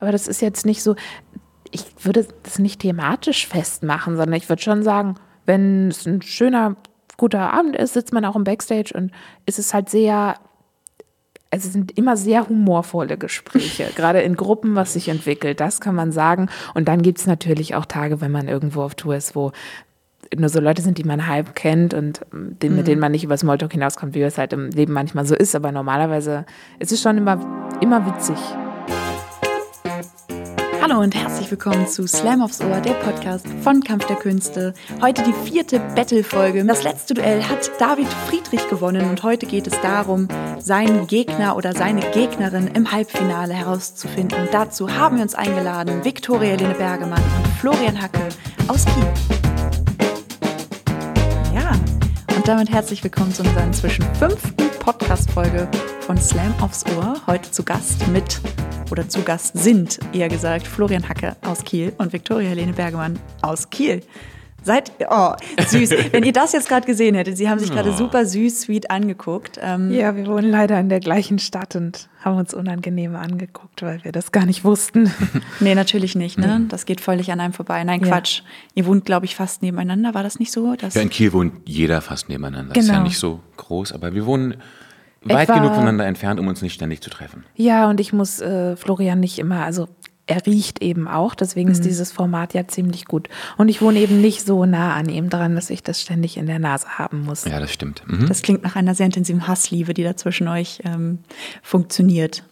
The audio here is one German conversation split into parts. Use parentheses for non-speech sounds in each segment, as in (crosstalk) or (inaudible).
Aber das ist jetzt nicht so, ich würde das nicht thematisch festmachen, sondern ich würde schon sagen, wenn es ein schöner, guter Abend ist, sitzt man auch im Backstage und ist es halt sehr, es sind immer sehr humorvolle Gespräche, (laughs) gerade in Gruppen, was sich entwickelt, das kann man sagen. Und dann gibt es natürlich auch Tage, wenn man irgendwo auf Tour ist, wo nur so Leute sind, die man halb kennt und den, mit denen man nicht über Smalltalk hinauskommt, wie es halt im Leben manchmal so ist. Aber normalerweise ist es schon immer, immer witzig. Hallo und herzlich willkommen zu Slam aufs Ohr, der Podcast von Kampf der Künste. Heute die vierte Battle-Folge. Das letzte Duell hat David Friedrich gewonnen und heute geht es darum, seinen Gegner oder seine Gegnerin im Halbfinale herauszufinden. Dazu haben wir uns eingeladen Viktoria Helene Bergemann und Florian Hacke aus Kiel. Ja, und damit herzlich willkommen zu unserer inzwischen fünften Podcast-Folge von Slam aufs Ohr. Heute zu Gast mit oder zu Gast sind, eher gesagt, Florian Hacke aus Kiel und Viktoria Helene Bergemann aus Kiel. Seid, oh, süß. (laughs) Wenn ihr das jetzt gerade gesehen hättet, sie haben sich gerade Oh. super süß, sweet angeguckt. Ähm, Ja, wir wohnen leider in der gleichen Stadt und haben uns unangenehm angeguckt, weil wir das gar nicht wussten. (laughs) Nee, natürlich nicht, ne? Das geht völlig an einem vorbei. Nein, Ja. Quatsch. Ihr wohnt, glaube ich, fast nebeneinander. War das nicht so? Ja, in Kiel wohnt jeder fast nebeneinander. Ist ja Genau. nicht so groß, aber wir wohnen weit Etwa- genug voneinander entfernt, um uns nicht ständig zu treffen. Ja, und ich muss äh, Florian nicht immer, also er riecht eben auch, deswegen ist dieses Format ja ziemlich gut. Und ich wohne eben nicht so nah an ihm dran, dass ich das ständig in der Nase haben muss. Ja, das stimmt. Mhm. das klingt nach einer sehr intensiven Hassliebe, die da zwischen euch ähm, funktioniert.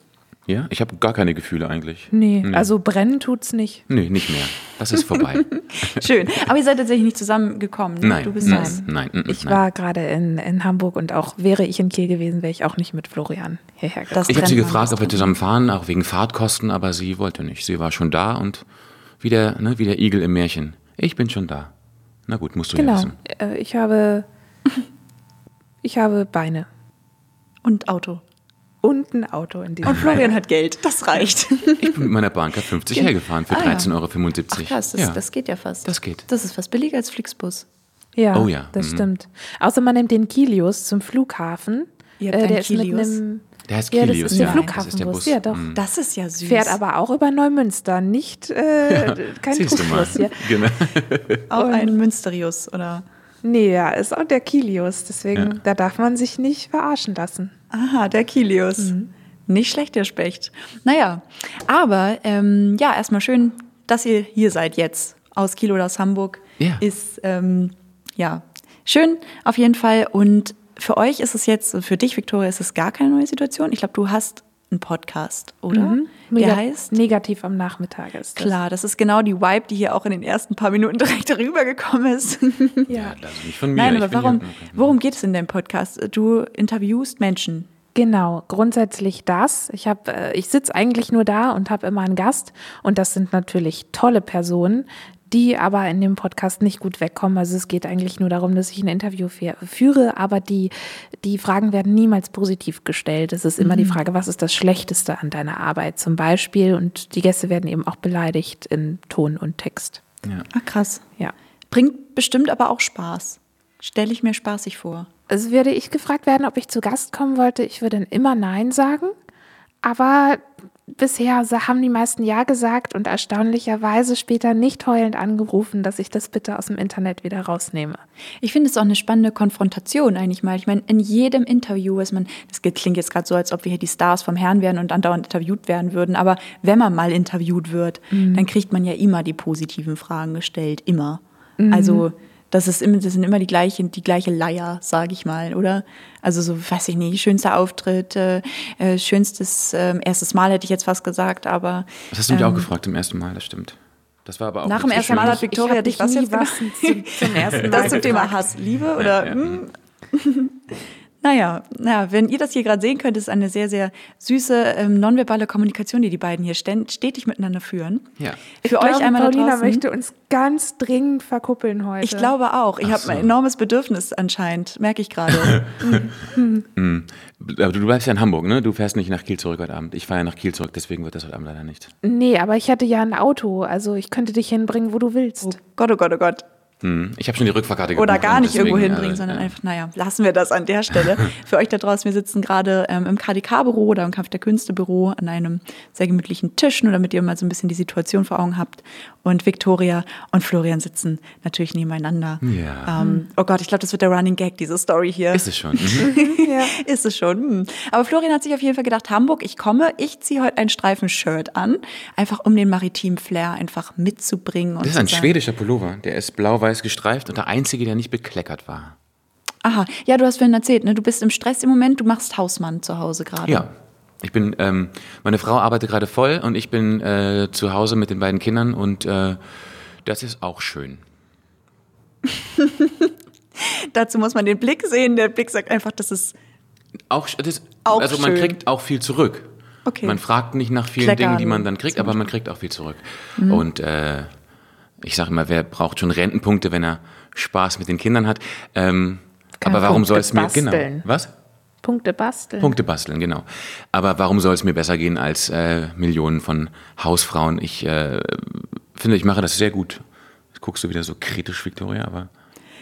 Ja, ich habe gar keine Gefühle eigentlich. Nee, also brennen tut's nicht. Nee, nicht mehr. Das ist vorbei. (laughs) Schön. Aber ihr seid tatsächlich nicht zusammengekommen. Ne? nein, Du bist nein, nein, nein, Ich nein. war gerade in, in Hamburg und auch wäre ich in Kiel gewesen, wäre ich auch nicht mit Florian hierher gekommen. Ich habe sie gefragt, ob wir zusammen fahren, auch wegen Fahrtkosten, aber sie wollte nicht. Sie war schon da und wie der, ne, wie der Igel im Märchen. Ich bin schon da. Na gut, musst du ja Genau. wissen. Äh, Ich habe, (laughs) ich habe Beine Und Auto. Und ein Auto in diesem Und Florian hat Geld. Das reicht. (laughs) Ich bin mit meiner Bahncard 50 hergefahren für Ah, ja. 13,75 Euro. Ach krass, das, ja. das geht ja fast. Das geht. Das ist fast billiger als Flixbus. Ja, Oh ja, das mhm. stimmt. Außer man nimmt den Kilius zum Flughafen. Äh, Ihr habt einen der ist mit Kilius? einem, Der heißt ja, das Kilius, ist der ja. Flughafenbus. Das ist der Bus. Ja, doch. Mhm. Das ist ja süß. Fährt aber auch über Neumünster, nicht äh, kein Siehst du mal. Trugschluss (laughs) hier. Genau. auch ein Münsterius, oder? Nee, ja, ist auch der Kilius. Deswegen, Ja. da darf man sich nicht verarschen lassen. Aha, der Kilius. Nicht schlecht, der Specht. Naja, aber ähm, ja, erstmal schön, dass ihr hier seid jetzt. Aus Kiel oder aus Hamburg. Ja. Ist, ähm, ja, schön auf jeden Fall. Und für euch ist es jetzt, für dich, Viktoria, ist es gar keine neue Situation. Ich glaube, du hast einen Podcast, oder? Der Nega- heißt? Negativ am Nachmittag ist das. Klar, das ist genau die Vibe, die hier auch in den ersten paar Minuten (laughs) direkt rübergekommen ist. (laughs) Ja, Also nicht von mir. Nein, aber warum, worum geht es in deinem Podcast? Du interviewst Menschen. Genau, grundsätzlich das. Ich habe, äh, ich sitze eigentlich nur da und habe immer einen Gast und das sind natürlich tolle Personen, die aber in dem Podcast nicht gut wegkommen. Also es geht eigentlich nur darum, dass ich ein Interview führe, aber die, die Fragen werden niemals positiv gestellt. Es ist immer die Frage, was ist das Schlechteste an deiner Arbeit zum Beispiel und die Gäste werden eben auch beleidigt in Ton und Text. Ja. Ah, krass. Ja. Bringt bestimmt aber auch Spaß. Stelle ich mir spaßig vor. Also würde ich gefragt werden, ob ich zu Gast kommen wollte, ich würde immer Nein sagen. Aber bisher haben die meisten Ja gesagt und erstaunlicherweise später nicht heulend angerufen, dass ich das bitte aus dem Internet wieder rausnehme. Ich finde es auch eine spannende Konfrontation eigentlich mal. Ich meine, in jedem Interview ist man, das klingt jetzt gerade so, als ob wir hier die Stars vom Herrn wären und andauernd interviewt werden würden, aber wenn man mal interviewt wird, dann kriegt man ja immer die positiven Fragen gestellt, immer. Also das ist immer, das sind immer die gleiche, die gleiche Leier, sage ich mal, oder? Also so, weiß ich nicht, schönster Auftritt, äh, äh, schönstes äh, erstes Mal hätte ich jetzt fast gesagt, aber Das hast du mich auch gefragt im ersten Mal, das stimmt. Das war aber auch Nach dem ersten. Mal hat Victoria dich was jetzt was zum, zum ersten (laughs) Mal Das zum Thema. Hass, Liebe oder? ja. hm? Naja, naja, wenn ihr das hier gerade sehen könnt, ist eine sehr, sehr süße ähm, nonverbale Kommunikation, die die beiden hier stetig miteinander führen. Ja. Für Ich euch glaube, einmal da Paulina draußen. möchte uns ganz dringend verkuppeln heute. ich glaube auch. Ich habe so. ein enormes Bedürfnis anscheinend, merke ich gerade. (laughs) Aber du bleibst ja in Hamburg, ne? Du fährst nicht nach Kiel zurück heute Abend. Ich fahre ja nach Kiel zurück, deswegen wird das heute Abend leider nicht. Nee, aber ich hätte ja ein Auto, also ich könnte dich hinbringen, wo du willst. oh Gott, oh Gott, oh Gott. Hm, Ich habe schon die Rückfahrkarte gebucht. oder gar nicht irgendwo hinbringen, äh, sondern ja. einfach, naja, lassen wir das an der Stelle. (laughs) Für euch da draußen, wir sitzen gerade ähm, im KDK-Büro oder im Kampf der Künste-Büro an einem sehr gemütlichen Tisch, nur damit ihr mal so ein bisschen die Situation vor Augen habt. Und Victoria und Florian sitzen natürlich nebeneinander. Ja. Ähm, oh Gott, ich glaube, das wird der Running Gag, diese Story hier. Ist es schon. (laughs) Mhm. Ist es schon. Hm. Aber Florian hat sich auf jeden Fall gedacht, Hamburg, ich komme, ich ziehe heute ein Streifen-Shirt an, einfach um den maritimen Flair einfach mitzubringen. Und Das ist ein sagen- schwedischer Pullover. Der ist blau-weiß gestreift und der einzige, der nicht bekleckert war. Aha, ja, du hast vorhin erzählt, ne? du bist im Stress im Moment, du machst Hausmann zu Hause gerade. Ja. Ich bin, ähm, meine Frau arbeitet gerade voll und ich bin äh, zu Hause mit den beiden Kindern und äh, das ist auch schön. (laughs) Dazu muss man den Blick sehen. Der Blick sagt einfach, das ist Auch, das, Auch also man schön. kriegt auch viel zurück. Okay. Man fragt nicht nach vielen Kleckern Dingen, die man dann kriegt, Mhm. aber man kriegt auch viel zurück. Und äh, ich sage immer, wer braucht schon Rentenpunkte, wenn er Spaß mit den Kindern hat? Ähm, aber warum soll es mir genau? Was? Punkte basteln. Punkte basteln, genau. Aber warum soll es mir besser gehen als äh, Millionen von Hausfrauen? Ich äh, finde, ich mache das sehr gut. Jetzt guckst du wieder so kritisch, Victoria, aber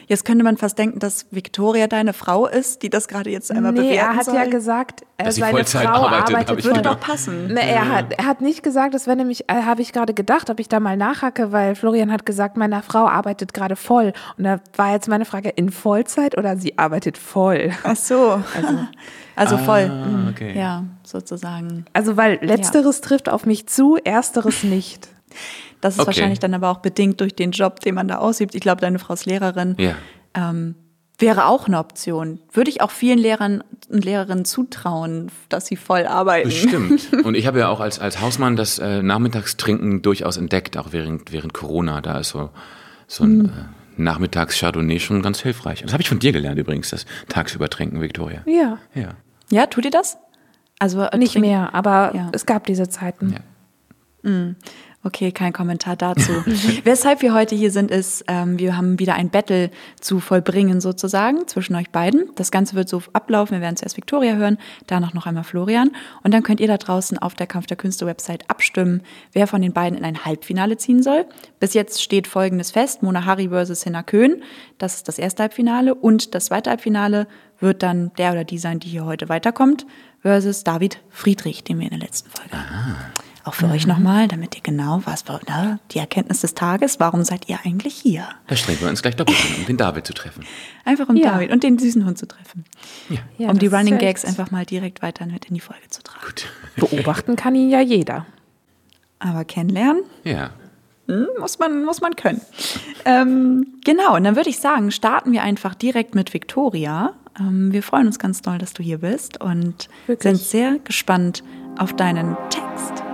Jetzt könnte man fast denken, dass Victoria deine Frau ist, die das gerade jetzt einmal Nee, bewerten er hat soll. ja gesagt, äh, seine Vollzeit Frau arbeitet, würde doch passen. Ne, er, hat, er hat nicht gesagt, das wäre nämlich, äh, habe ich gerade gedacht, ob ich da mal nachhacke, weil Florian hat gesagt, meine Frau arbeitet gerade voll. Und da war jetzt meine Frage, in Vollzeit oder sie arbeitet voll? Ach so. Also, (laughs) voll. Ah, okay. Ja, sozusagen. Also, weil letzteres trifft auf mich zu, ersteres nicht. (laughs) Das ist Okay. wahrscheinlich dann aber auch bedingt durch den Job, den man da ausübt. Ich glaube, deine Frau ist Lehrerin. ja. Ähm, wäre auch eine Option. Würde ich auch vielen Lehrern und Lehrerinnen zutrauen, dass sie voll arbeiten. Bestimmt. (laughs) Und ich habe ja auch als, als Hausmann das äh, Nachmittagstrinken durchaus entdeckt, auch während, während Corona. Da ist so, so ein Mhm. äh, Nachmittags-Chardonnay schon ganz hilfreich. Das habe ich von dir gelernt übrigens, das tagsüber trinken, Victoria. Ja. Ja. Ja, tut ihr das? Also äh, Nicht trinken- mehr, aber Ja. es gab diese Zeiten. Ja. Okay, kein Kommentar dazu. (laughs) Weshalb wir heute hier sind, ist, ähm, wir haben wieder ein Battle zu vollbringen sozusagen zwischen euch beiden. Das Ganze wird so ablaufen. Wir werden zuerst Victoria hören, danach noch einmal Florian. Und dann könnt ihr da draußen auf der Kampf der Künste Website abstimmen, wer von den beiden in ein Halbfinale ziehen soll. Bis jetzt steht Folgendes fest. Mona Harry versus Hinna Köhn. Das ist das erste Halbfinale. Und das zweite Halbfinale wird dann der oder die sein, die hier heute weiterkommt, versus David Friedrich, den wir in der letzten Folge hatten. Auch für euch nochmal, damit ihr genau was, ne, die Erkenntnis des Tages, warum seid ihr eigentlich hier? Da strengen wir uns gleich doppelt an, um den David zu treffen. Einfach um Ja. David und den süßen Hund zu treffen. Ja, Ja, um die Running Gags einfach mal direkt weiter mit in die Folge zu tragen. gut. (laughs) Beobachten kann ihn ja jeder. Aber kennenlernen Ja. hm, muss man, muss man können. ähm, genau, und dann würde ich sagen, starten wir einfach direkt mit Victoria. Ähm, wir freuen uns ganz doll, dass du hier bist und Wirklich. sind sehr gespannt auf deinen Text.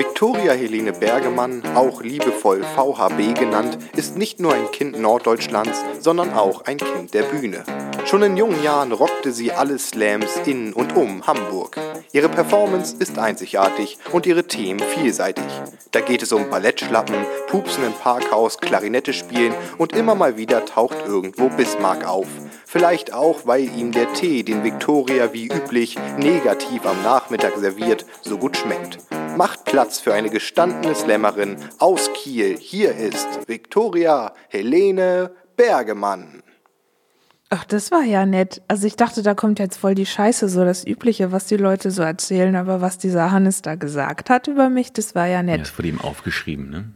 Viktoria Helene Bergemann, auch liebevoll VHB genannt, ist nicht nur ein Kind Norddeutschlands, sondern auch ein Kind der Bühne. Schon in jungen Jahren rockte sie alle Slams in und um Hamburg. Ihre Performance ist einzigartig und ihre Themen vielseitig. Da geht es um Ballettschlappen, Pupsen im Parkhaus, Klarinette spielen und immer mal wieder taucht irgendwo Bismarck auf. Vielleicht auch, weil ihm der Tee, den Victoria wie üblich negativ am Nachmittag serviert, so gut schmeckt. Macht Platz für eine gestandene Slammerin aus Kiel. Hier ist Victoria Helene Bergemann. Ach, das war ja nett. Also ich dachte, da kommt jetzt voll die Scheiße, so das Übliche, was die Leute so erzählen. Aber was dieser Hannes da gesagt hat über mich, das war ja Ja, nett. das wurde ihm aufgeschrieben, ne?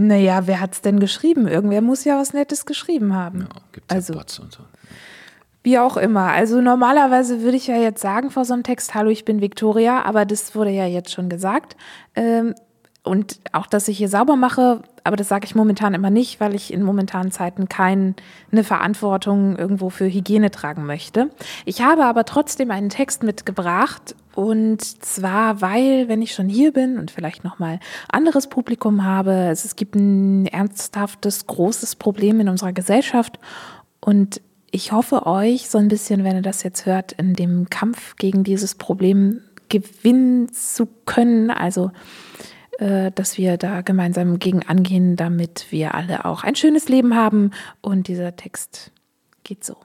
Naja, wer hat's denn geschrieben? Irgendwer muss ja was Nettes geschrieben haben. Ja, gibt's ja also, Bots und so. wie auch immer. Also normalerweise würde ich ja jetzt sagen vor so einem Text, hallo, ich bin Victoria, aber das wurde ja jetzt schon gesagt. Ähm, und auch, dass ich hier sauber mache, aber das sage ich momentan immer nicht, weil ich in momentanen Zeiten keine Verantwortung irgendwo für Hygiene tragen möchte. Ich habe aber trotzdem einen Text mitgebracht und zwar, weil, wenn ich schon hier bin und vielleicht nochmal anderes Publikum habe, es, es gibt ein ernsthaftes, großes Problem in unserer Gesellschaft und ich hoffe euch so ein bisschen, wenn ihr das jetzt hört, in dem Kampf gegen dieses Problem gewinnen zu können. Also dass wir da gemeinsam gegen angehen, damit wir alle auch ein schönes Leben haben. Und dieser Text geht so.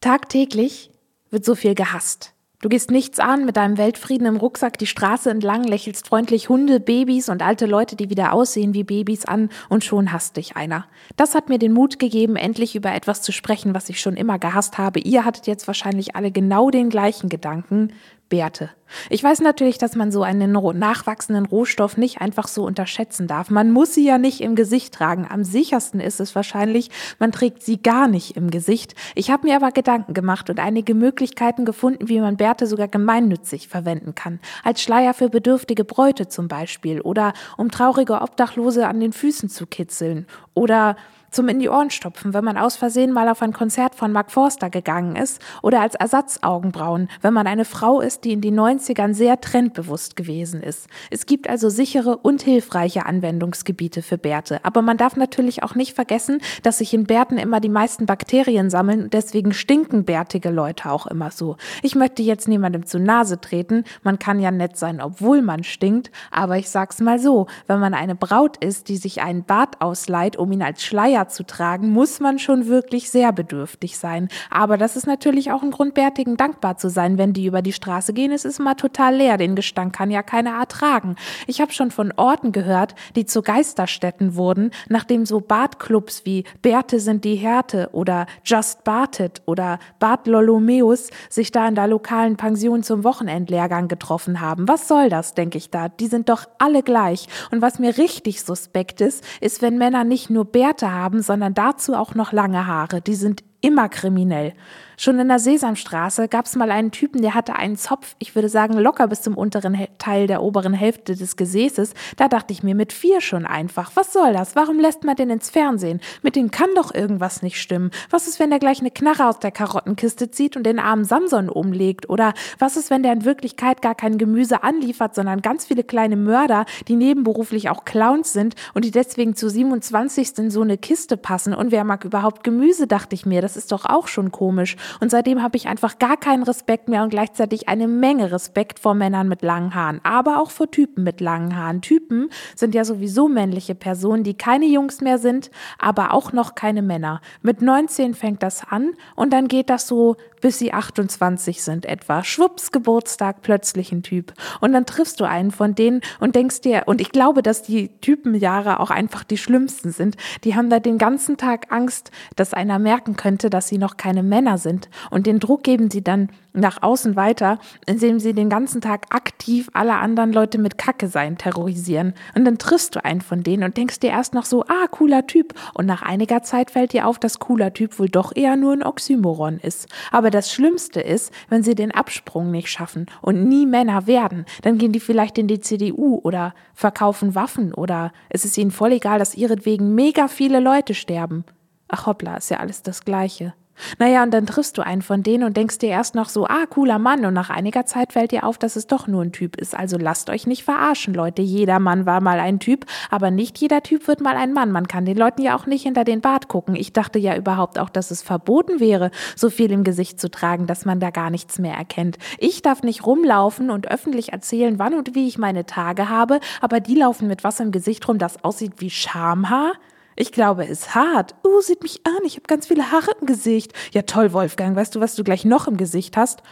Tagtäglich wird so viel gehasst. Du gehst nichts an mit deinem Weltfrieden im Rucksack die Straße entlang, lächelst freundlich Hunde, Babys und alte Leute, die wieder aussehen wie Babys an und schon hasst dich einer. Das hat mir den Mut gegeben, endlich über etwas zu sprechen, was ich schon immer gehasst habe. Ihr hattet jetzt wahrscheinlich alle genau den gleichen Gedanken. Bärte. Ich weiß natürlich, dass man so einen nachwachsenden Rohstoff nicht einfach so unterschätzen darf. Man muss sie ja nicht im Gesicht tragen. Am sichersten ist es wahrscheinlich, man trägt sie gar nicht im Gesicht. Ich habe mir aber Gedanken gemacht und einige Möglichkeiten gefunden, wie man Bärte sogar gemeinnützig verwenden kann. Als Schleier für bedürftige Bräute zum Beispiel oder um traurige Obdachlose an den Füßen zu kitzeln oder zum in die Ohren stopfen, wenn man aus Versehen mal auf ein Konzert von Mark Forster gegangen ist oder als Ersatzaugenbrauen, wenn man eine Frau ist, die in den 90ern sehr trendbewusst gewesen ist. Es gibt also sichere und hilfreiche Anwendungsgebiete für Bärte, aber man darf natürlich auch nicht vergessen, dass sich in Bärten immer die meisten Bakterien sammeln und deswegen stinken bärtige Leute auch immer so. Ich möchte jetzt niemandem zu Nase treten, man kann ja nett sein, obwohl man stinkt, aber ich sag's mal so, wenn man eine Braut ist, die sich einen Bart ausleiht, um ihn als Schleier Schleier zu tragen, muss man schon wirklich sehr bedürftig sein. Aber das ist natürlich auch ein Grund, Bärtigen dankbar zu sein, wenn die über die Straße gehen. Es ist immer total leer. Den Gestank kann ja keiner ertragen. Ich habe schon von Orten gehört, die zu Geisterstätten wurden, nachdem so Bartclubs wie Bärte sind die Härte oder Just Bartet oder Bart Lolomeus sich da in der lokalen Pension zum Wochenendlehrgang getroffen haben. Was soll das, denke ich da? Die sind doch alle gleich. Und was mir richtig suspekt ist, ist, wenn Männer nicht nur Bärte haben, haben, sondern dazu auch noch lange Haare. Die sind immer kriminell. Schon in der Sesamstraße gab es mal einen Typen, der hatte einen Zopf, ich würde sagen locker bis zum unteren Teil der oberen Hälfte des Gesäßes. Da dachte ich mir mit vier schon einfach, was soll das? Warum lässt man den ins Fernsehen? Mit dem kann doch irgendwas nicht stimmen. Was ist, wenn der gleich eine Knarre aus der Karottenkiste zieht und den armen Samson umlegt? Oder was ist, wenn der in Wirklichkeit gar kein Gemüse anliefert, sondern ganz viele kleine Mörder, die nebenberuflich auch Clowns sind und die deswegen zu 27. in so eine Kiste passen? Und wer mag überhaupt Gemüse, dachte ich mir. Das ist doch auch schon komisch. Und seitdem habe ich einfach gar keinen Respekt mehr und gleichzeitig eine Menge Respekt vor Männern mit langen Haaren, aber auch vor Typen mit langen Haaren. Typen sind ja sowieso männliche Personen, die keine Jungs mehr sind, aber auch noch keine Männer. Mit 19 fängt das an und dann geht das so bis sie 28 sind etwa. Schwupps, Geburtstag, plötzlich ein Typ. Und dann triffst du einen von denen und denkst dir, und ich glaube, dass die Typenjahre auch einfach die schlimmsten sind. Die haben da den ganzen Tag Angst, dass einer merken könnte, dass sie noch keine Männer sind. Und den Druck geben sie dann nach außen weiter, indem sie den ganzen Tag aktiv alle anderen Leute mit Kacke sein terrorisieren. Und dann triffst du einen von denen und denkst dir erst noch so, ah, cooler Typ. Und nach einiger Zeit fällt dir auf, dass cooler Typ wohl doch eher nur ein Oxymoron ist. Aber das Schlimmste ist, wenn sie den Absprung nicht schaffen und nie Männer werden, dann gehen die vielleicht in die CDU oder verkaufen Waffen oder es ist ihnen voll egal, dass ihretwegen mega viele Leute sterben. Ach hoppla, ist ja alles das Gleiche. Naja, und dann triffst du einen von denen und denkst dir erst noch so, ah, cooler Mann. Und nach einiger Zeit fällt dir auf, dass es doch nur ein Typ ist. Also lasst euch nicht verarschen, Leute. Jeder Mann war mal ein Typ, aber nicht jeder Typ wird mal ein Mann. Man kann den Leuten ja auch nicht hinter den Bart gucken. Ich dachte ja überhaupt auch, dass es verboten wäre, so viel im Gesicht zu tragen, dass man da gar nichts mehr erkennt. Ich darf nicht rumlaufen und öffentlich erzählen, wann und wie ich meine Tage habe, aber die laufen mit was im Gesicht rum, das aussieht wie Schamhaar. Ich glaube, es ist hart. Uh, sieht mich an, ich habe ganz viele Haare im Gesicht. Ja toll, Wolfgang, weißt du, was du gleich noch im Gesicht hast?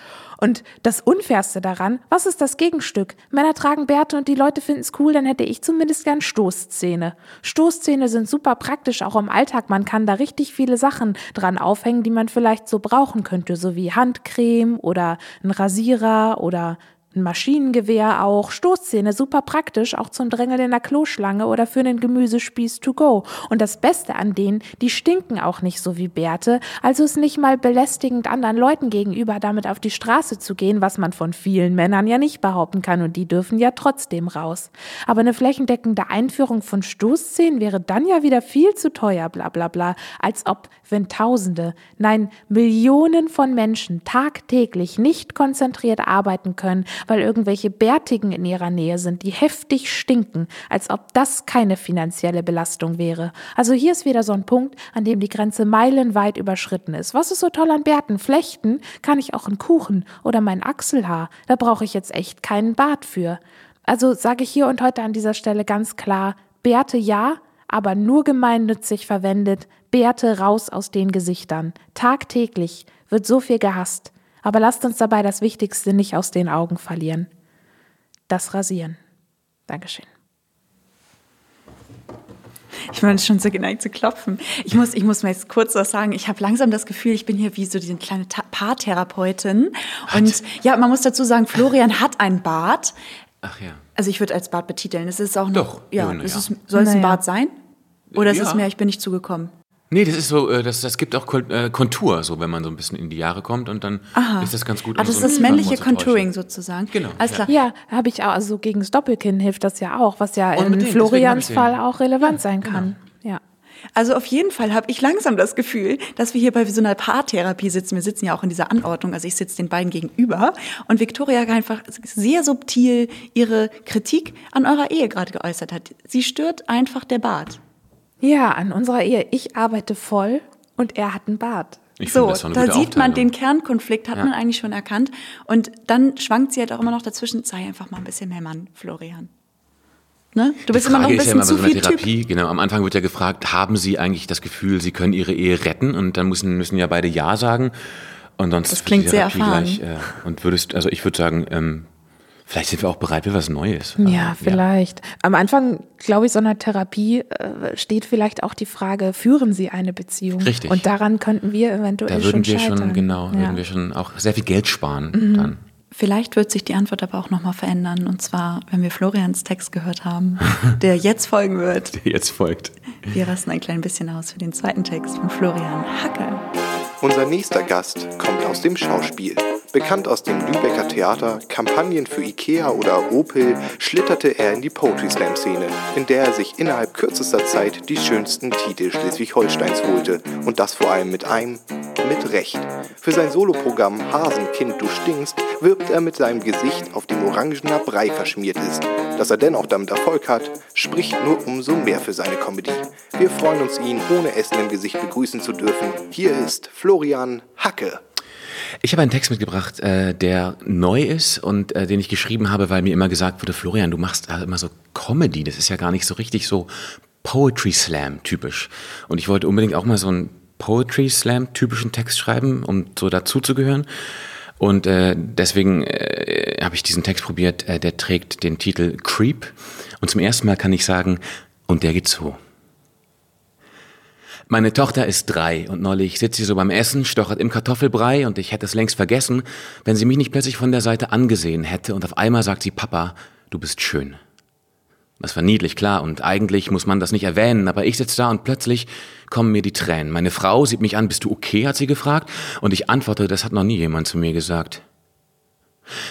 Und das Unfairste daran, was ist das Gegenstück? Männer tragen Bärte und die Leute finden es cool, dann hätte ich zumindest gern Stoßzähne. Stoßzähne sind super praktisch, auch im Alltag. Man kann da richtig viele Sachen dran aufhängen, die man vielleicht so brauchen könnte, so wie Handcreme oder ein Rasierer oder ein Maschinengewehr auch, Stoßzähne, super praktisch, auch zum Drängeln in der Kloschlange oder für einen Gemüsespieß to go. Und das Beste an denen, die stinken auch nicht so wie Bärte, also ist nicht mal belästigend anderen Leuten gegenüber, damit auf die Straße zu gehen, was man von vielen Männern ja nicht behaupten kann und die dürfen ja trotzdem raus. Aber eine flächendeckende Einführung von Stoßzähnen wäre dann ja wieder viel zu teuer, bla bla bla, als ob, wenn Tausende, nein, Millionen von Menschen tagtäglich nicht konzentriert arbeiten können, weil irgendwelche Bärtigen in ihrer Nähe sind, die heftig stinken, als ob das keine finanzielle Belastung wäre. Also hier ist wieder so ein Punkt, an dem die Grenze meilenweit überschritten ist. Was ist so toll an Bärten? Flechten kann ich auch einen Kuchen oder mein Achselhaar. Da brauche ich jetzt echt keinen Bart für. Also sage ich hier und heute an dieser Stelle ganz klar, Bärte ja, aber nur gemeinnützig verwendet, Bärte raus aus den Gesichtern. Tagtäglich wird so viel gehasst. Aber lasst uns dabei das Wichtigste nicht aus den Augen verlieren. Das Rasieren. Dankeschön. Ich bin schon so geneigt zu klopfen. Ich muss, ich muss mal jetzt kurz was sagen. Ich habe langsam das Gefühl, ich bin hier wie so diese kleine Ta Paartherapeutin. Und ja, man muss dazu sagen, Florian hat ein Bart. Ach ja. Also ich würde als Bart betiteln. Es ist auch noch. Doch, Ja, ja, ja. ist, soll es ein. Bart sein? Oder ist Ja. es mehr, ich bin nicht zugekommen? Nee, das ist so, äh, das, das gibt auch äh, Kontur, so wenn man so ein bisschen in die Jahre kommt und dann ist das ganz gut. Ah, das so ist das männliche Contouring zu sozusagen. Genau, Alles ja. klar. Ja, habe ich auch. Also gegen das Doppelkinn hilft das ja auch, was ja in Florians. Fall auch relevant sein kann. Ja. Also auf jeden Fall habe ich langsam das Gefühl, dass wir hier bei so einer Paartherapie sitzen. Wir sitzen ja auch in dieser Anordnung, also ich sitze den beiden gegenüber und Victoria einfach sehr subtil ihre Kritik an eurer Ehe gerade geäußert hat. Sie stört einfach der Bart. Ja, an unserer Ehe. Ich arbeite voll und er hat einen Bart. Ich So, eine da sieht man den Kernkonflikt, hat man eigentlich schon erkannt. Und dann schwankt sie halt auch immer noch dazwischen, sei einfach mal ein bisschen mehr Mann, Florian. Ne? Du bist immer noch ein ist ja bisschen immer zu so viel Typ. Therapie, genau, am Anfang wird ja gefragt, haben Sie eigentlich das Gefühl, Sie können Ihre Ehe retten? Und dann müssen, müssen ja beide Ja sagen. Und sonst Das klingt sehr erfahren. Gleich, äh, und würdest, also ich würde sagen, ähm, vielleicht sind wir auch bereit für was Neues. Ja, vielleicht. Am Anfang, glaube ich, so einer Therapie äh, steht vielleicht auch die Frage, führen Sie eine Beziehung? Richtig. Und daran könnten wir eventuell Da würden schon wir scheitern. schon, genau, ja. Mhm. würden wir schon auch sehr viel Geld sparen dann. Vielleicht wird sich die Antwort aber auch nochmal verändern. Und zwar, wenn wir Florians Text gehört haben, (laughs) der jetzt folgen wird. Der jetzt folgt. Wir rasten ein klein bisschen aus für den zweiten Text von Florian Hacke. Unser nächster Gast kommt aus dem Schauspiel. Bekannt aus dem Lübecker Theater, Kampagnen für Ikea oder Opel, schlitterte er in die Poetry Slam Szene, in der er sich innerhalb kürzester Zeit die schönsten Titel Schleswig-Holsteins holte. Und das vor allem mit einem mit Recht. Für sein Soloprogramm Hasenkind, du stinkst, wirbt er mit seinem Gesicht, auf dem orangener Brei verschmiert ist. Dass er dennoch damit Erfolg hat, spricht nur umso mehr für seine Comedy. Wir freuen uns, ihn ohne Essen im Gesicht begrüßen zu dürfen. Hier ist Florian Hacke. Ich habe einen Text mitgebracht, äh, der neu ist und äh, den ich geschrieben habe, weil mir immer gesagt wurde, Florian, du machst äh, immer so Comedy, das ist ja gar nicht so richtig so Poetry Slam typisch. Und ich wollte unbedingt auch mal so einen Poetry Slam typischen Text schreiben, um so dazuzugehören. Und äh, deswegen äh, habe ich diesen Text probiert, äh, der trägt den Titel Creep. Und zum ersten Mal kann ich sagen, und der geht so. Meine Tochter ist drei und neulich sitzt sie so beim Essen, stochert im Kartoffelbrei und ich hätte es längst vergessen, wenn sie mich nicht plötzlich von der Seite angesehen hätte und auf einmal sagt sie, Papa, du bist schön. Das war niedlich, klar, und eigentlich muss man das nicht erwähnen, aber ich sitze da und plötzlich kommen mir die Tränen. Meine Frau sieht mich an, bist du okay, hat sie gefragt, und ich antworte, das hat noch nie jemand zu mir gesagt.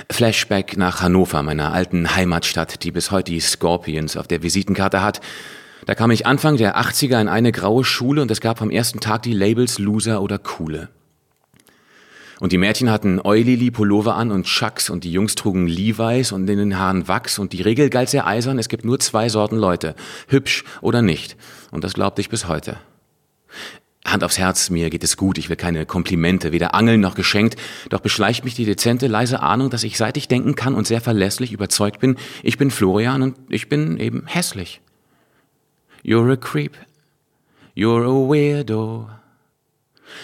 Flashback nach Hannover, meiner alten Heimatstadt, die bis heute die Scorpions auf der Visitenkarte hat. Da kam ich Anfang der 80er in eine graue Schule und es gab vom ersten Tag die Labels Loser oder Coole. Und die Mädchen hatten Eulili Pullover an und Chucks und die Jungs trugen Levi's und in den Haaren Wachs und die Regel galt sehr eisern, es gibt nur zwei Sorten Leute, hübsch oder nicht. Und das glaubte ich bis heute. Hand aufs Herz, mir geht es gut, ich will keine Komplimente, weder angeln noch geschenkt, doch beschleicht mich die dezente, leise Ahnung, dass ich seit ich denken kann und sehr verlässlich überzeugt bin, ich bin Florian und ich bin eben hässlich. You're a creep. You're a weirdo.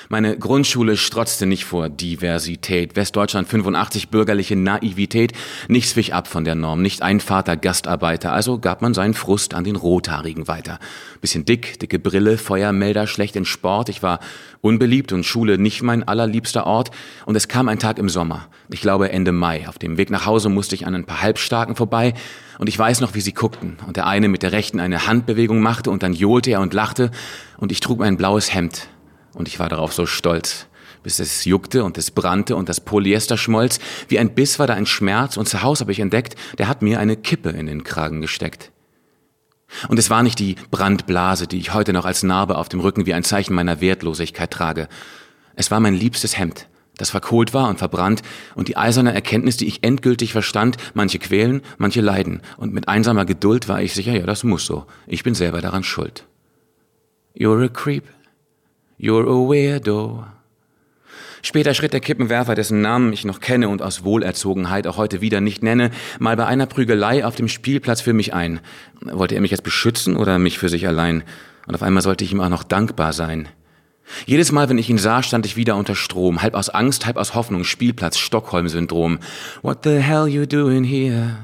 Meine Grundschule strotzte nicht vor Diversität. Westdeutschland 85 bürgerliche Naivität. Nichts wich ab von der Norm. Nicht ein Vater Gastarbeiter. Also gab man seinen Frust an den Rothaarigen weiter. Bisschen dick, dicke Brille, Feuermelder, schlecht in Sport. Ich war unbeliebt und Schule nicht mein allerliebster Ort. Und es kam ein Tag im Sommer. Ich glaube Ende Mai. Auf dem Weg nach Hause musste ich an ein paar Halbstarken vorbei. Und ich weiß noch, wie sie guckten. Und der eine mit der rechten eine Handbewegung machte und dann johlte er und lachte. Und ich trug mein blaues Hemd. Und ich war darauf so stolz, bis es juckte und es brannte und das Polyester schmolz. Wie ein Biss war da ein Schmerz und zu Hause habe ich entdeckt, der hat mir eine Kippe in den Kragen gesteckt. Und es war nicht die Brandblase, die ich heute noch als Narbe auf dem Rücken wie ein Zeichen meiner Wertlosigkeit trage. Es war mein liebstes Hemd, das verkohlt war und verbrannt und die eiserne Erkenntnis, die ich endgültig verstand, manche quälen, manche leiden. Und mit einsamer Geduld war ich sicher, ja, das muss so. Ich bin selber daran schuld. You're a creep. You're a weirdo. Später schritt der Kippenwerfer, dessen Namen ich noch kenne und aus Wohlerzogenheit auch heute wieder nicht nenne, mal bei einer Prügelei auf dem Spielplatz für mich ein. Wollte er mich jetzt beschützen oder mich für sich allein? Und auf einmal sollte ich ihm auch noch dankbar sein. Jedes Mal, wenn ich ihn sah, stand ich wieder unter Strom, halb aus Angst, halb aus Hoffnung, Spielplatz, Stockholm-Syndrom. What the hell you doing here?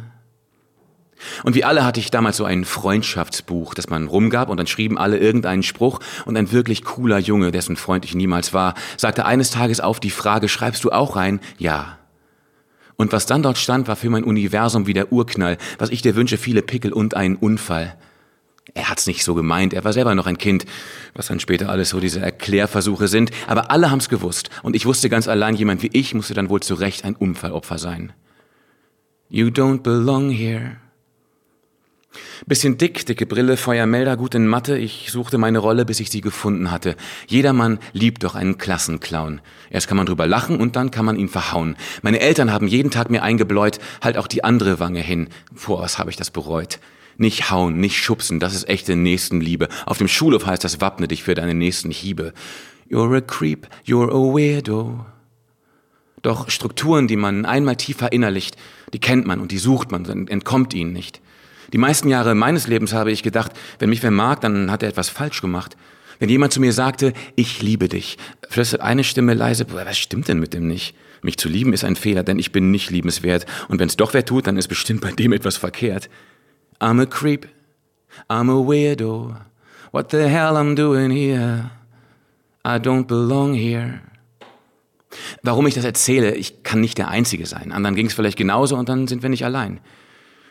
Und wie alle hatte ich damals so ein Freundschaftsbuch, das man rumgab und dann schrieben alle irgendeinen Spruch und ein wirklich cooler Junge, dessen Freund ich niemals war, sagte eines Tages auf die Frage, schreibst du auch rein? Ja. Und was dann dort stand, war für mein Universum wie der Urknall, was ich dir wünsche, viele Pickel und einen Unfall. Er hat's nicht so gemeint, er war selber noch ein Kind, was dann später alles so diese Erklärversuche sind, aber alle haben's gewusst und ich wusste ganz allein, jemand wie ich musste dann wohl zu Recht ein Unfallopfer sein. You don't belong here. Bisschen dick, dicke Brille, Feuermelder, gut in Mathe. Ich suchte meine Rolle, bis ich sie gefunden hatte. Jedermann liebt doch einen Klassenclown. Erst kann man drüber lachen und dann kann man ihn verhauen. Meine Eltern haben jeden Tag mir eingebläut, halt auch die andere Wange hin. Vor was habe ich das bereut. Nicht hauen, nicht schubsen, das ist echte Nächstenliebe. Auf dem Schulhof heißt das wappne dich für deine nächsten Hiebe. You're a creep, you're a weirdo. Doch Strukturen, die man einmal tief verinnerlicht, die kennt man und die sucht man, entkommt ihnen nicht. Die meisten Jahre meines Lebens habe ich gedacht, wenn mich wer mag, dann hat er etwas falsch gemacht. Wenn jemand zu mir sagte, ich liebe dich, flüstert eine Stimme leise, was stimmt denn mit dem nicht? Mich zu lieben ist ein Fehler, denn ich bin nicht liebenswert. Und wenn es doch wer tut, dann ist bestimmt bei dem etwas verkehrt. I'm a creep. I'm a weirdo. What the hell I'm doing here? I don't belong here. Warum ich das erzähle, ich kann nicht der Einzige sein. Anderen ging es vielleicht genauso und dann sind wir nicht allein.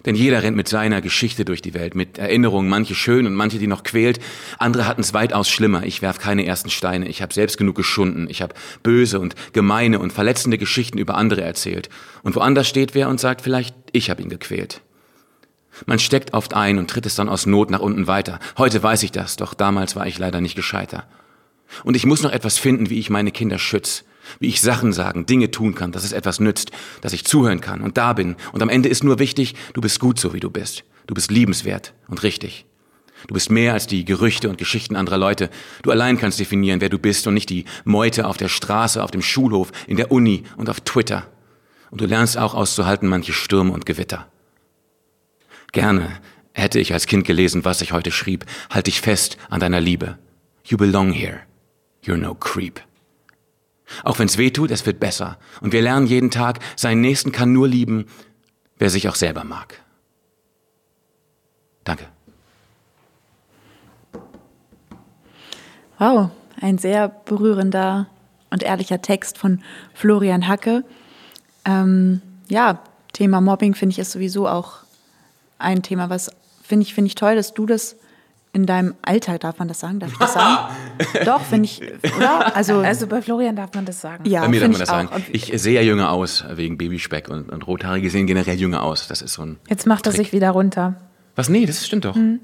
Denn jeder rennt mit seiner Geschichte durch die Welt, mit Erinnerungen, manche schön und manche, die noch quält. Andere hatten es weitaus schlimmer. Ich werf keine ersten Steine. Ich habe selbst genug geschunden. Ich habe böse und gemeine und verletzende Geschichten über andere erzählt. Und woanders steht wer und sagt vielleicht, ich habe ihn gequält. Man steckt oft ein und tritt es dann aus Not nach unten weiter. Heute weiß ich das, doch damals war ich leider nicht gescheiter. Und ich muss noch etwas finden, wie ich meine Kinder schütze wie ich Sachen sagen, Dinge tun kann, dass es etwas nützt, dass ich zuhören kann und da bin. Und am Ende ist nur wichtig, du bist gut so, wie du bist. Du bist liebenswert und richtig. Du bist mehr als die Gerüchte und Geschichten anderer Leute. Du allein kannst definieren, wer du bist und nicht die Meute auf der Straße, auf dem Schulhof, in der Uni und auf Twitter. Und du lernst auch auszuhalten manche Stürme und Gewitter. Gerne hätte ich als Kind gelesen, was ich heute schrieb. Halt dich fest an deiner Liebe. You belong here. You're no creep. Auch wenn es weh tut, es wird besser. Und wir lernen jeden Tag, seinen Nächsten kann nur lieben, wer sich auch selber mag. Danke. Wow, ein sehr berührender und ehrlicher Text von Florian Hacke. Ähm, ja, Thema Mobbing finde ich ist sowieso auch ein Thema, was finde ich, finde ich toll, dass du das in deinem Alter, darf man das sagen? Darf ich das sagen? (laughs) Doch, finde ich, oder? Also, also bei Florian darf man das sagen. Ja, bei mir darf man das sagen. Ich sehe ja jünger aus wegen Babyspeck und, und Rothaarige sehen generell jünger aus. Das ist so ein. Jetzt macht er sich wieder runter. Was? Nee, das stimmt doch. Hm.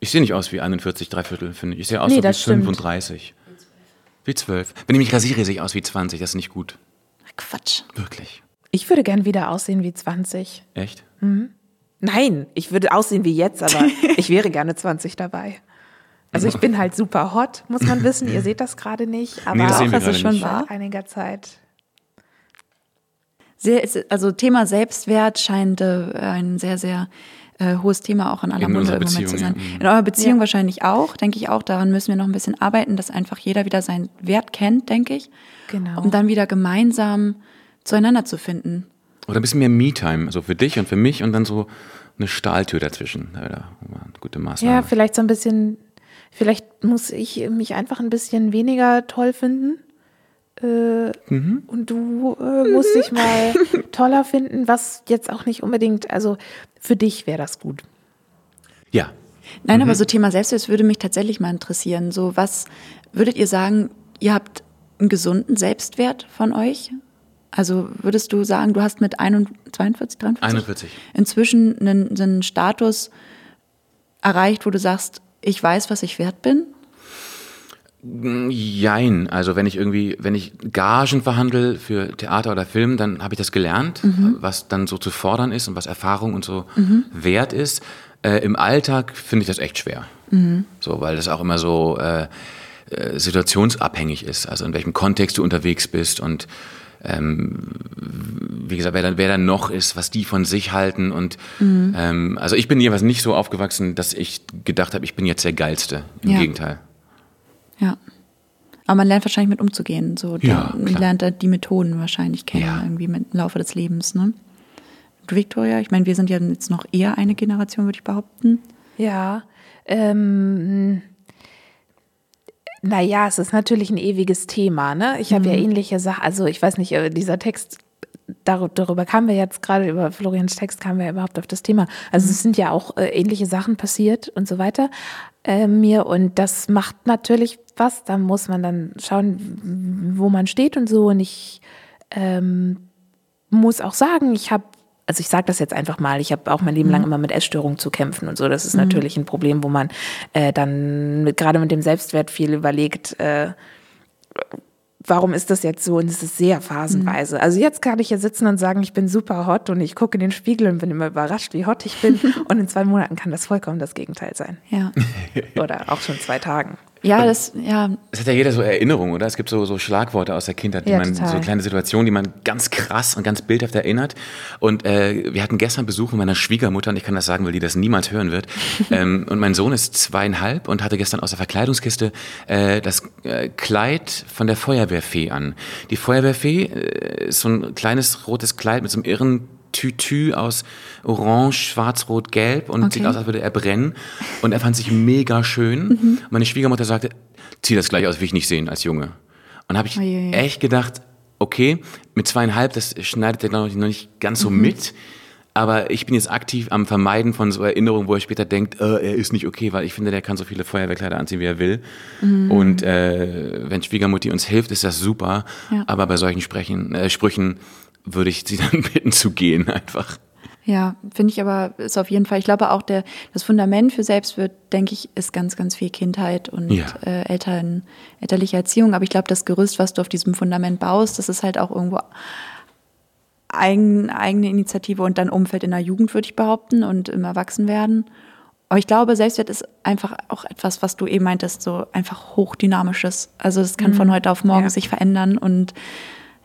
Ich sehe nicht aus wie 41, Dreiviertel, finde ich. Ich sehe aus nee, so wie 35. Wie 12. Wenn ich mich rasiere, sehe ich aus wie 20. Das ist nicht gut. Quatsch. Wirklich. Ich würde gern wieder aussehen wie 20. Echt? Mhm. Nein, ich würde aussehen wie jetzt, aber (laughs) ich wäre gerne 20 dabei. Also ich bin halt super hot, muss man wissen. Ihr seht das gerade nicht, aber nee, das auch, was es schon war einiger Zeit. Sehr, also Thema Selbstwert scheint äh, ein sehr, sehr äh, hohes Thema auch in aller Munde im Moment zu sein. Ja. In eurer Beziehung ja. wahrscheinlich auch, denke ich auch. Daran müssen wir noch ein bisschen arbeiten, dass einfach jeder wieder seinen Wert kennt, denke ich. Genau. Um dann wieder gemeinsam zueinander zu finden. Oder ein bisschen mehr Me-Time, also für dich und für mich und dann so eine Stahltür dazwischen. Ja, gute Maßnahme. Ja, vielleicht so ein bisschen, vielleicht muss ich mich einfach ein bisschen weniger toll finden. Äh, mhm. Und du äh, musst dich mal (laughs) toller finden, was jetzt auch nicht unbedingt, also für dich wäre das gut. Ja. Nein, mhm. aber so Thema Selbstwert würde mich tatsächlich mal interessieren. So, was würdet ihr sagen, ihr habt einen gesunden Selbstwert von euch? Also würdest du sagen, du hast mit 41, 42, 43 41. inzwischen einen, einen Status erreicht, wo du sagst, ich weiß, was ich wert bin? Jein. Also wenn ich irgendwie, wenn ich Gagen verhandle für Theater oder Film, dann habe ich das gelernt, mhm. was dann so zu fordern ist und was Erfahrung und so mhm. wert ist. Äh, Im Alltag finde ich das echt schwer. Mhm. So, weil das auch immer so äh, äh, situationsabhängig ist. Also in welchem Kontext du unterwegs bist und ähm, wie gesagt, wer dann, wer dann noch ist, was die von sich halten. Und mhm. ähm, also ich bin jeweils nicht so aufgewachsen, dass ich gedacht habe, ich bin jetzt der Geilste. Im ja. Gegenteil. Ja. Aber man lernt wahrscheinlich mit umzugehen. So, Ja, man lernt da die Methoden wahrscheinlich kennen, Ja. irgendwie im Laufe des Lebens. Ne? Du, Victoria, ich meine, wir sind ja jetzt noch eher eine Generation, würde ich behaupten. Ja. Ähm, naja, es ist natürlich ein ewiges Thema. Ne? Ich habe ja ähnliche Sachen. Also, ich weiß nicht, äh, dieser Text, dar- darüber kamen wir jetzt gerade, über Florians Text kamen wir überhaupt auf das Thema. Also, es sind ja auch äh, ähnliche Sachen passiert und so weiter äh, mir. Und das macht natürlich was. Da muss man dann schauen, wo man steht und so. Und ich ähm, muss auch sagen, ich habe, also ich sage das jetzt einfach mal, ich habe auch mein Leben lang immer mit Essstörungen zu kämpfen und so. Das ist natürlich ein Problem, wo man äh, dann gerade mit dem Selbstwert viel überlegt, äh, warum ist das jetzt so? Und es ist sehr phasenweise. Also jetzt kann ich hier sitzen und sagen, ich bin super hot und ich gucke in den Spiegel und bin immer überrascht, wie hot ich bin. (laughs) und in zwei Monaten kann das vollkommen das Gegenteil sein. Ja. Oder auch schon zwei Tagen. Ja, das, ja, Es hat ja jeder so Erinnerungen, oder? Es gibt so, so Schlagworte aus der Kindheit, die Ja, man, total. so kleine Situationen, die man ganz krass und ganz bildhaft erinnert. Und äh, wir hatten gestern Besuch von meiner Schwiegermutter, und ich kann das sagen, weil die das niemals hören wird. (laughs) ähm, und mein Sohn ist zweieinhalb und hatte gestern aus der Verkleidungskiste äh, das äh, Kleid von der Feuerwehrfee an. Die Feuerwehrfee äh, ist so ein kleines rotes Kleid mit so einem irren Tütü aus Orange, Schwarz, Rot, Gelb und Okay. sieht aus, als würde er brennen. Und er fand sich mega schön. Und meine Schwiegermutter sagte, zieh das gleich aus, will ich nicht sehen als Junge. Und habe ich Uiuiui. echt gedacht, okay, mit zweieinhalb, das schneidet er glaube ich noch nicht ganz so mit. Aber ich bin jetzt aktiv am Vermeiden von so Erinnerungen, wo er später denkt, äh, er ist nicht okay, weil ich finde, der kann so viele Feuerwehrkleider anziehen, wie er will. Und äh, wenn Schwiegermutti uns hilft, ist das super. Ja. Aber bei solchen Sprechen, äh, Sprüchen würde ich sie (laughs) dann bitten zu gehen einfach. Ja, finde ich aber, ist auf jeden Fall, ich glaube auch, der, das Fundament für Selbstwert, denke ich, ist ganz, ganz viel Kindheit und Ja. äh, Eltern, elterliche Erziehung. Aber ich glaube, das Gerüst, was du auf diesem Fundament baust, das ist halt auch irgendwo eigen, eigene Initiative und dann Umfeld in der Jugend, würde ich behaupten, und im Erwachsenwerden. Aber ich glaube, Selbstwert ist einfach auch etwas, was du eben meintest, so einfach hochdynamisches. Also das kann von heute auf morgen Ja. sich verändern und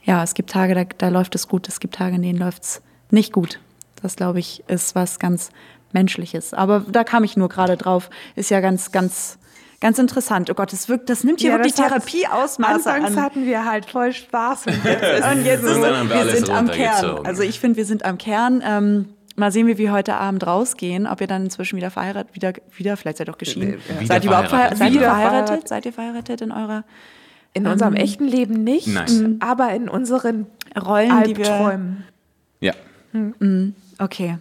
ja, es gibt Tage, da, da läuft es gut, es gibt Tage, in denen läuft es nicht gut. Das, glaube ich, ist was ganz Menschliches. Aber da kam ich nur gerade drauf. Ist ja ganz, ganz, ganz interessant. Oh Gott, das wirkt, das nimmt hier wirklich das hat- Therapieausmaße Anfangs an. hatten wir halt voll Spaß. Und jetzt (laughs) ist Und jetzt ist haben wir wir sind am Kern. Also ich finde, wir sind am Kern. Ähm, mal sehen, wie wir heute Abend rausgehen. Ob ihr dann inzwischen wieder verheiratet, wieder, wieder vielleicht seid ihr auch geschieden. Wieder seid ihr überhaupt verheiratet. verheiratet? Seid ihr Wieder verheiratet? verheiratet. Seid ihr verheiratet in eurer in unserem echten Leben nicht, Nein. aber in unseren Rollen, die wir Albträumen. Ja. Okay.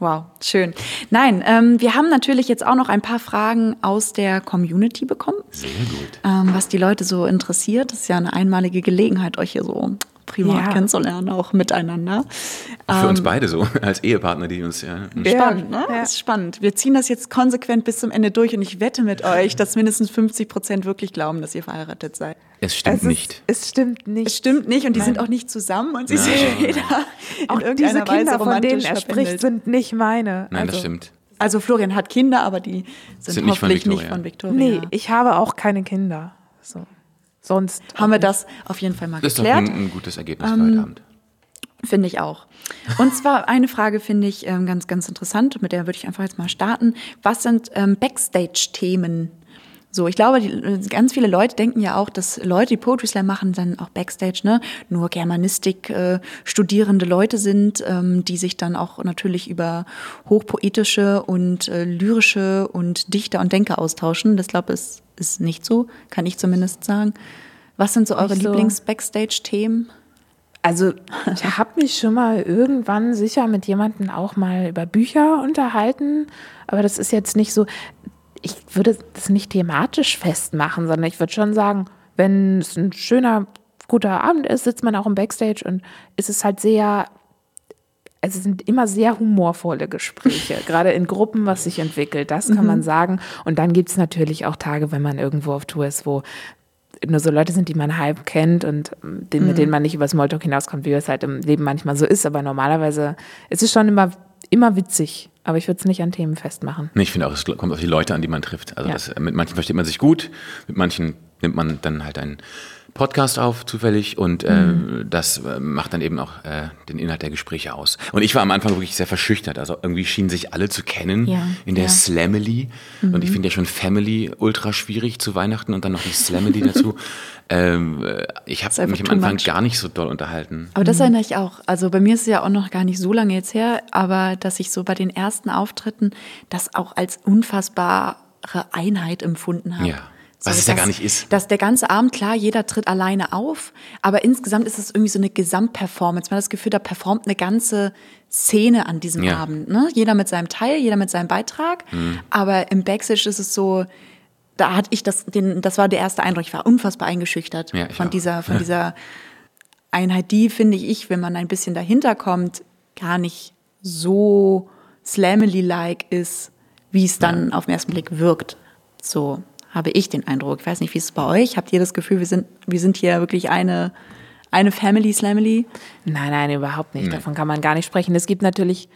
Wow, schön. Nein, ähm, wir haben natürlich jetzt auch noch ein paar Fragen aus der Community bekommen, Sehr gut. ähm, was die Leute so interessiert. Das ist ja eine einmalige Gelegenheit, euch hier so privat Ja. kennenzulernen, auch miteinander. Auch für uns Ähm, beide so, (laughs) als Ehepartner, die uns ja. Spannend, ne? Ja. Das ist spannend. Wir ziehen das jetzt konsequent bis zum Ende durch und ich wette mit euch, dass mindestens 50 Prozent wirklich glauben, dass ihr verheiratet seid. Es stimmt Es ist- nicht. Es stimmt nicht. Es stimmt nicht und die sind auch nicht zusammen und sie Nein. sind weder in Auch irgendeiner diese Kinder, Weise von denen er spricht, sind nicht meine. Nein, also, das stimmt. Also Florian hat Kinder, aber die sind, Sind nicht von hoffentlich nicht von Victoria. Nee, ich habe auch keine Kinder. So. Sonst. Haben wir das auf jeden Fall mal Das ist doch geklärt. ein, ein gutes Ergebnis Ähm, für heute Abend. Finde ich auch. Und zwar eine Frage finde ich ähm, ganz, ganz interessant, mit der würde ich einfach jetzt mal starten. Was sind ähm, Backstage-Themen? So, ich glaube, die, äh, ganz viele Leute denken ja auch, dass Leute, die Poetry Slam machen, dann auch Backstage, ne, nur Germanistik äh, studierende Leute sind, ähm, die sich dann auch natürlich über hochpoetische und äh, lyrische und Dichter und Denker austauschen. Das glaube ich ist, nicht so, kann ich zumindest sagen. Was sind so eure so. Lieblings-Backstage-Themen? Also, ich habe mich schon mal irgendwann sicher mit jemandem auch mal über Bücher unterhalten, aber das ist jetzt nicht so. Ich würde das nicht thematisch festmachen, sondern ich würde schon sagen, wenn es ein schöner, guter Abend ist, sitzt man auch im Backstage und ist es halt sehr. Es sind immer sehr humorvolle Gespräche, (laughs) gerade in Gruppen, was sich entwickelt, das kann man sagen. Und dann gibt es natürlich auch Tage, wenn man irgendwo auf Tour ist, wo nur so Leute sind, die man halb kennt und ähm, den, mit denen man nicht über Smalltalk hinauskommt, wie es halt im Leben manchmal so ist. Aber normalerweise ist es schon immer, immer witzig. Aber ich würde es nicht an Themen festmachen. Nee, ich finde auch, es kommt auf die Leute an, die man trifft. Also Ja. das, mit manchen versteht man sich gut, mit manchen nimmt man dann halt ein Podcast auf, zufällig, und äh, Mhm. das äh, macht dann eben auch äh, den Inhalt der Gespräche aus. Und ich war am Anfang wirklich sehr verschüchtert. Also irgendwie schienen sich alle zu kennen Ja, in der ja. Slamily. Und ich finde ja schon Family ultra schwierig zu Weihnachten und dann noch die Slamily dazu. (laughs) Ähm, äh, ich habe mich am Anfang much. gar nicht so doll unterhalten. Aber das erinnere ich auch. Also bei mir ist es ja auch noch gar nicht so lange jetzt her, aber dass ich so bei den ersten Auftritten das auch als unfassbare Einheit empfunden habe. Ja. Was es ja gar nicht ist. Dass der ganze Abend, klar, jeder tritt alleine auf, aber insgesamt ist es irgendwie so eine Gesamtperformance. Man hat das Gefühl, da performt eine ganze Szene an diesem Ja. Abend. Ne? Jeder mit seinem Teil, jeder mit seinem Beitrag. Mhm. Aber im Backstage ist es so, da hatte ich das, den, das war der erste Eindruck. Ich war unfassbar eingeschüchtert Ja, von auch. dieser, von dieser Einheit, die finde ich, wenn man ein bisschen dahinter kommt, gar nicht so Slamily-like ist, wie es dann auf den ersten Blick wirkt. So habe ich den Eindruck. Ich weiß nicht, wie ist es bei euch? Habt ihr das Gefühl, wir sind, wir sind hier wirklich eine, eine Family Slamily? Nein, nein, überhaupt nicht. Davon kann man gar nicht sprechen. Es gibt natürlich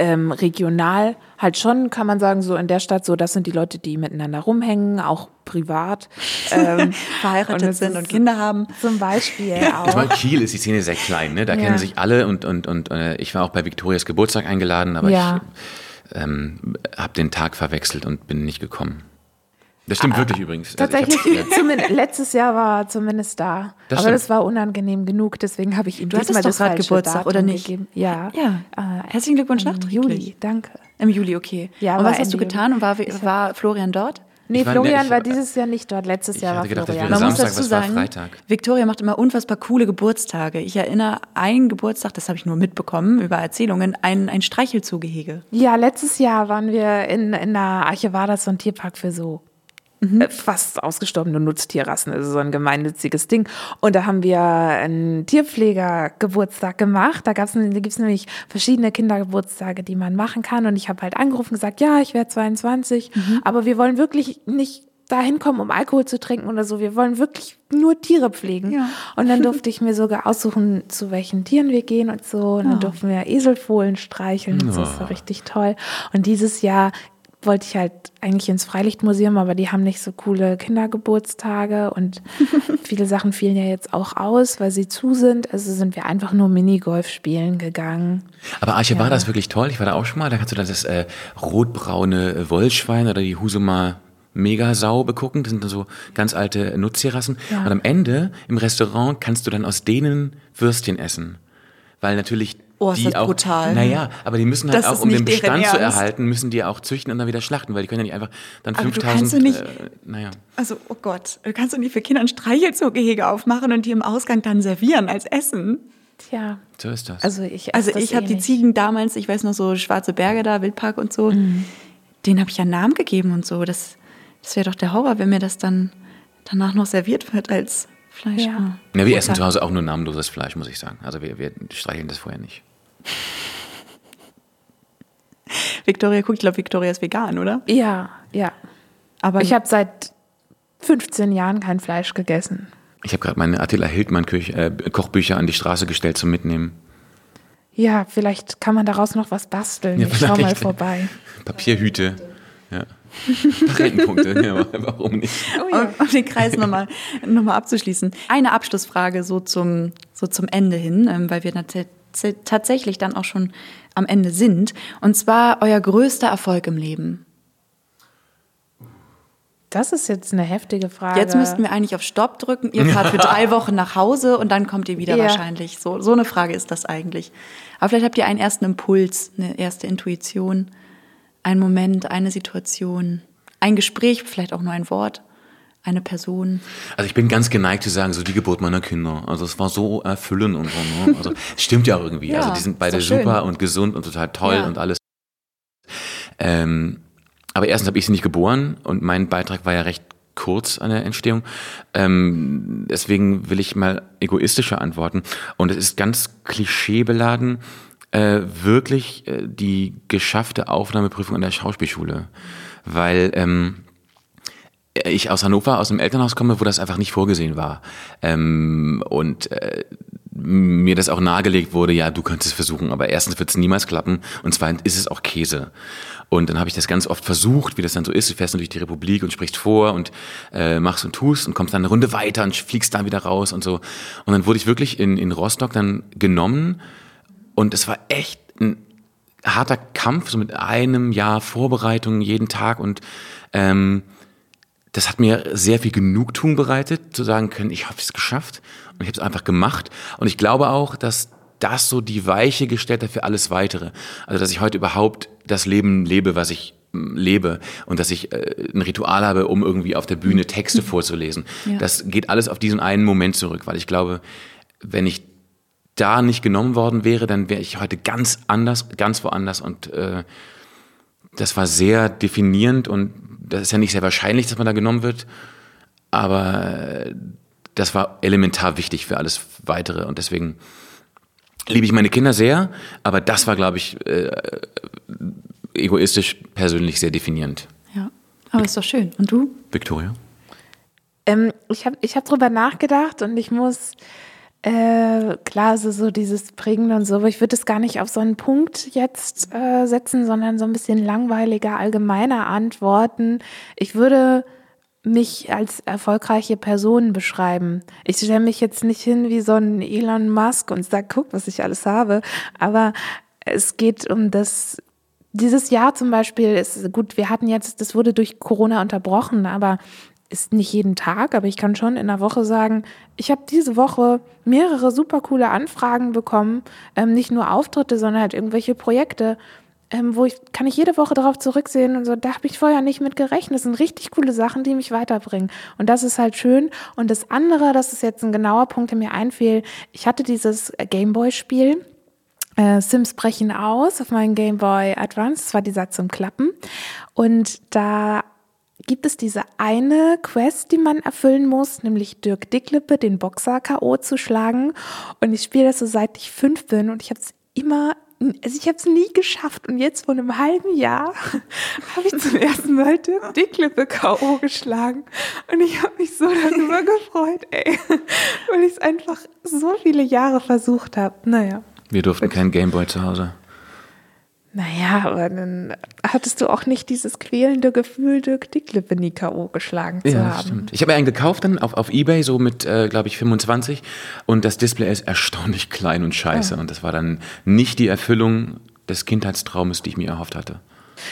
ähm, regional halt schon, kann man sagen, so in der Stadt, so das sind die Leute, die miteinander rumhängen, auch privat. (laughs) Ähm, Verheiratet es sind und Kinder haben. Zum Beispiel Ich auch. meine, Kiel ist die Szene sehr klein, ne? Da Ja. kennen sich alle und, und, und äh, ich war auch bei Victorias Geburtstag eingeladen, aber Ja. ich ähm, habe den Tag verwechselt und bin nicht gekommen. Das stimmt wirklich übrigens. Also ich Ah, Tatsächlich, ja. zumindest, letztes Jahr war er zumindest da. Das Aber stimmt. das war unangenehm genug, deswegen habe ich ihm Du diesmal das gerade falsche Geburtstag, Datum oder nicht? Gegeben. Ja. Ja. Äh, Herzlichen Glückwunsch im nachträglich. Juli, danke. Im Juli, okay. Ja, und was hast du getan? Und war, war Florian dort? Nee, war- Florian nee, ich war dieses Jahr nicht dort. Letztes Jahr war gedacht, das Florian. Man muss Samstag, dazu was war sagen, Freitag? Victoria macht immer unfassbar coole Geburtstage. Ich erinnere einen Geburtstag, das habe ich nur mitbekommen über Erzählungen, ein, ein Streichelzoogehege. Ja, letztes Jahr waren wir in, in der Archivadas, so ein Tierpark für so äh, fast ausgestorbene Nutztierrassen, also so ein gemeinnütziges Ding. Und da haben wir einen Tierpfleger-Geburtstag gemacht. Da, gab's, da gibt es nämlich verschiedene Kindergeburtstage, die man machen kann. Und ich habe halt angerufen und gesagt, ja, ich werde 22, aber wir wollen wirklich nicht dahin kommen, um Alkohol zu trinken oder so. Wir wollen wirklich nur Tiere pflegen. Ja. Und dann durfte ich mir sogar aussuchen, zu welchen Tieren wir gehen und so. Und dann durften wir Eselfohlen streicheln. so. Das war richtig toll. Und dieses Jahr wollte ich halt eigentlich ins Freilichtmuseum, aber die haben nicht so coole Kindergeburtstage und (laughs) viele Sachen fielen ja jetzt auch aus, weil sie zu sind. Also sind wir einfach nur Minigolf spielen gegangen. Aber Arche, war Ja. das wirklich toll? Ich war da auch schon mal. Da kannst du dann das äh, rotbraune Wollschwein oder die Husumer Megasau begucken. Das sind dann so ganz alte Nutztierrassen. Ja. Und am Ende im Restaurant kannst du dann aus denen Würstchen essen. Weil natürlich Oh, ist die das auch, brutal. Naja, aber die müssen halt Das auch, um den Bestand zu erhalten, müssen die auch züchten und dann wieder schlachten, weil die können ja nicht einfach dann Aber du 5000, kannst du nicht- äh, naja. Also, oh Gott, du kannst doch nicht für Kinder ein Streichelzoogehege aufmachen und die im Ausgang dann servieren als Essen. Tja, So ist das. also ich Also ich habe eh die nicht. Ziegen damals, ich weiß noch so schwarze Berge da, Wildpark und so, denen habe ich ja einen Namen gegeben und so. Das, das wäre doch der Horror, wenn mir das dann danach noch serviert wird als Fleisch. Ja. Ja, wir essen zu Hause auch nur namenloses Fleisch, muss ich sagen. Also wir, wir streicheln das vorher nicht. (laughs) Victoria guckt, ich glaube, Victoria ist vegan, oder? Ja, ja. Aber Ich habe seit 15 Jahren kein Fleisch gegessen. Ich habe gerade meine Attila Hildmann äh, Kochbücher an die Straße gestellt zum Mitnehmen. Ja, vielleicht kann man daraus noch was basteln. Ja, ich schau mal vorbei. Papierhüte. Ja. (laughs) Rentenpunkte, ja, warum nicht? um, um den Kreis nochmal noch mal abzuschließen. Eine Abschlussfrage so zum, so zum Ende hin, ähm, weil wir tatsächlich dann auch schon am Ende sind. Und zwar euer größter Erfolg im Leben. Das ist jetzt eine heftige Frage. Jetzt müssten wir eigentlich auf Stopp drücken. Ihr fahrt für (laughs) drei Wochen nach Hause und dann kommt ihr wieder Ja. wahrscheinlich. So, so eine Frage ist das eigentlich. Aber vielleicht habt ihr einen ersten Impuls, eine erste Intuition, einen Moment, eine Situation, ein Gespräch, vielleicht auch nur ein Wort, eine Person. Also ich bin ganz geneigt zu sagen, so die Geburt meiner Kinder. Also es war so erfüllend und so. Ne? Also es stimmt ja irgendwie. Ja, also die sind beide schön. super und gesund und total toll Ja. und alles. Ähm, aber erstens habe ich sie nicht geboren und mein Beitrag war ja recht kurz an der Entstehung. Ähm, deswegen will ich mal egoistischer antworten. Und es ist ganz klischeebeladen, äh, wirklich äh, die geschaffte Aufnahmeprüfung an der Schauspielschule. Weil ähm, ich aus Hannover, aus einem Elternhaus komme, wo das einfach nicht vorgesehen war. Ähm, und äh, mir das auch nahegelegt wurde, ja, du könntest es versuchen, aber erstens wird es niemals klappen und zweitens ist es auch Käse. Und dann habe ich das ganz oft versucht, wie das dann so ist. Du fährst natürlich die Republik und sprichst vor und äh, machst und tust und kommst dann eine Runde weiter und fliegst dann wieder raus und so. Und dann wurde ich wirklich in, in Rostock dann genommen und es war echt ein harter Kampf, so mit einem Jahr Vorbereitung jeden Tag und ähm, das hat mir sehr viel Genugtuung bereitet, zu sagen können, ich habe es geschafft und ich habe es einfach gemacht. Und ich glaube auch, dass das so die Weiche gestellt hat für alles Weitere. Also dass ich heute überhaupt das Leben lebe, was ich mm, lebe und dass ich äh, ein Ritual habe, um irgendwie auf der Bühne Texte (laughs) vorzulesen. Ja. Das geht alles auf diesen einen Moment zurück, weil ich glaube, wenn ich da nicht genommen worden wäre, dann wäre ich heute ganz anders, ganz woanders und äh, das war sehr definierend und das ist ja nicht sehr wahrscheinlich, dass man da genommen wird, aber das war elementar wichtig für alles Weitere und deswegen liebe ich meine Kinder sehr, aber das war, glaube ich, äh, egoistisch persönlich sehr definierend. Ja, aber ist doch schön. Und du? Victoria? Ähm, ich habe ich hab drüber nachgedacht und ich muss äh, klar, so, so dieses Prägende und so, aber ich würde es gar nicht auf so einen Punkt jetzt äh, setzen, sondern so ein bisschen langweiliger, allgemeiner antworten. Ich würde mich als erfolgreiche Person beschreiben. Ich stelle mich jetzt nicht hin wie so ein Elon Musk und sage, guck, was ich alles habe, aber es geht um das dieses Jahr zum Beispiel ist gut, wir hatten jetzt, das wurde durch Corona unterbrochen, aber ist nicht jeden Tag, aber ich kann schon in der Woche sagen, ich habe diese Woche mehrere super coole Anfragen bekommen, ähm, nicht nur Auftritte, sondern halt irgendwelche Projekte, ähm, wo ich kann ich jede Woche darauf zurücksehen und so, da habe ich vorher nicht mit gerechnet. Das sind richtig coole Sachen, die mich weiterbringen. Und das ist halt schön. Und das andere, das ist jetzt ein genauer Punkt, der mir einfiel, ich hatte dieses Gameboy-Spiel. Äh, Sims brechen aus auf meinem Game Boy Advance, das war dieser zum Klappen. Und da gibt es diese eine Quest, die man erfüllen muss, nämlich Dirk Dicklippe, den Boxer K.O. zu schlagen. Und ich spiele das so seit ich fünf bin und ich habe es immer, also ich habe es nie geschafft. Und jetzt vor einem halben Jahr (laughs) habe ich zum ersten Mal Dirk Dicklippe K.O. geschlagen. Und ich habe mich so darüber (laughs) gefreut, ey, weil ich es einfach so viele Jahre versucht habe. Naja. Wir durften kein Gameboy zu Hause. Naja, aber dann hattest du auch nicht dieses quälende Gefühl, Dirk Dicklippe nie K.O. geschlagen zu ja, haben. Stimmt. Ich habe einen gekauft dann auf, auf Ebay, so mit, äh, glaube ich, 25. Und das Display ist erstaunlich klein und scheiße. Oh. Und das war dann nicht die Erfüllung des Kindheitstraumes, die ich mir erhofft hatte.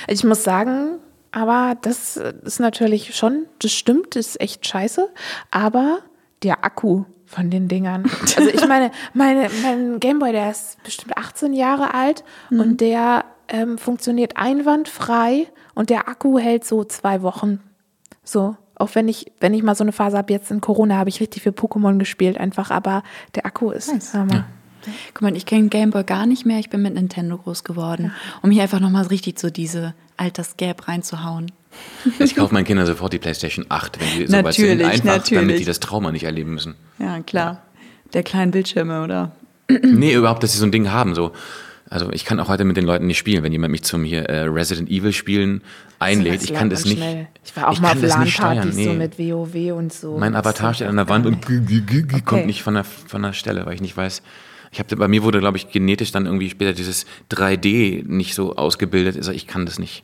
Ich muss sagen, aber das ist natürlich schon, das stimmt, das ist echt scheiße. Aber der Akku von den Dingern. (laughs) Also ich meine, meine, mein Gameboy, der ist bestimmt 18 Jahre alt mhm. und der ähm, funktioniert einwandfrei und der Akku hält so zwei Wochen. So, auch wenn ich, wenn ich mal so eine Phase habe, jetzt in Corona habe ich richtig viel Pokémon gespielt, einfach, aber der Akku ist nice. Ja. Guck mal, ich kenne Gameboy gar nicht mehr, ich bin mit Nintendo groß geworden, ja. um hier einfach nochmal richtig so diese Altersgap reinzuhauen. (laughs) Ich kaufe meinen Kindern sofort die PlayStation 8, wenn die so weit sind. Einfach, natürlich. damit die das Trauma nicht erleben müssen. Ja, klar. Ja. Der kleinen Bildschirme, oder? nee, überhaupt, dass sie so ein Ding haben. So. Also ich kann auch heute mit den Leuten nicht spielen, wenn jemand mich zum hier äh, Resident Evil spielen einlädt. Ich kann das nicht. Schnell. Ich war auch ich mal auf LAN-Partys nee. so mit WoW und so. Mein Avatar steht an der Wand und (laughs) okay. kommt nicht von der, von der Stelle, weil ich nicht weiß. Ich habe bei mir wurde, glaube ich, genetisch dann irgendwie später dieses 3D nicht so ausgebildet. Also ich kann das nicht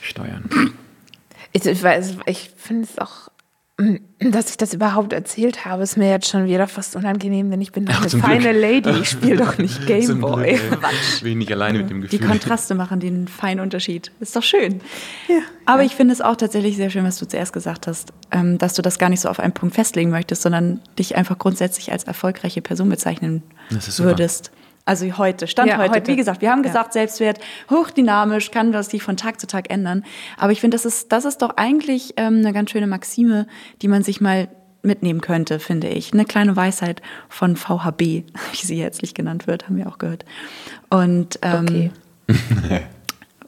steuern. Ich, ich finde es auch, dass ich das überhaupt erzählt habe, ist mir jetzt schon wieder fast unangenehm, denn ich bin doch eine feine Glück. Lady. Ich spiele doch nicht (laughs) Gameboy. Ich bin nicht alleine mit dem Gefühl. Die Kontraste machen den feinen Unterschied. Ist doch schön. Ja. Aber ja. ich finde es auch tatsächlich sehr schön, was du zuerst gesagt hast, ähm, dass du das gar nicht so auf einen Punkt festlegen möchtest, sondern dich einfach grundsätzlich als erfolgreiche Person bezeichnen würdest. Also heute, Stand ja, heute. heute. Wie gesagt, wir haben gesagt, ja. Selbstwert hochdynamisch, kann das sich von Tag zu Tag ändern. Aber ich finde, das ist, das ist doch eigentlich ähm, eine ganz schöne Maxime, die man sich mal mitnehmen könnte, finde ich. Eine kleine Weisheit von VHB, (laughs) wie sie herzlich genannt wird, haben wir auch gehört. Und ähm, okay. (laughs)